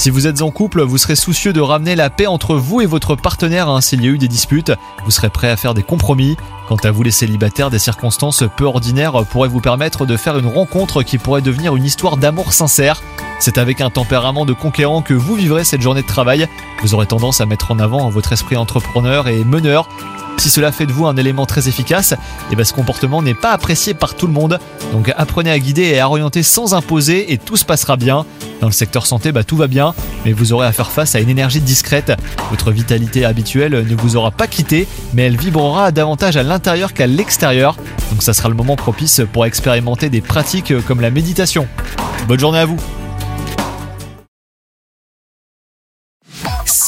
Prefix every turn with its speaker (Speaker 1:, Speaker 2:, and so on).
Speaker 1: Si vous êtes en couple, vous serez soucieux de ramener la paix entre vous et votre partenaire hein, s'il y a eu des disputes. Vous serez prêt à faire des compromis. Quant à vous les célibataires, des circonstances peu ordinaires pourraient vous permettre de faire une rencontre qui pourrait devenir une histoire d'amour sincère. C'est avec un tempérament de conquérant que vous vivrez cette journée de travail. Vous aurez tendance à mettre en avant votre esprit entrepreneur et meneur. Si cela fait de vous un élément très efficace, et ben ce comportement n'est pas apprécié par tout le monde. Donc apprenez à guider et à orienter sans imposer et tout se passera bien. Dans le secteur santé, bah, tout va bien, mais vous aurez à faire face à une énergie discrète. Votre vitalité habituelle ne vous aura pas quitté, mais elle vibrera davantage à l'intérieur qu'à l'extérieur. Donc ça sera le moment propice pour expérimenter des pratiques comme la méditation. Bonne journée à vous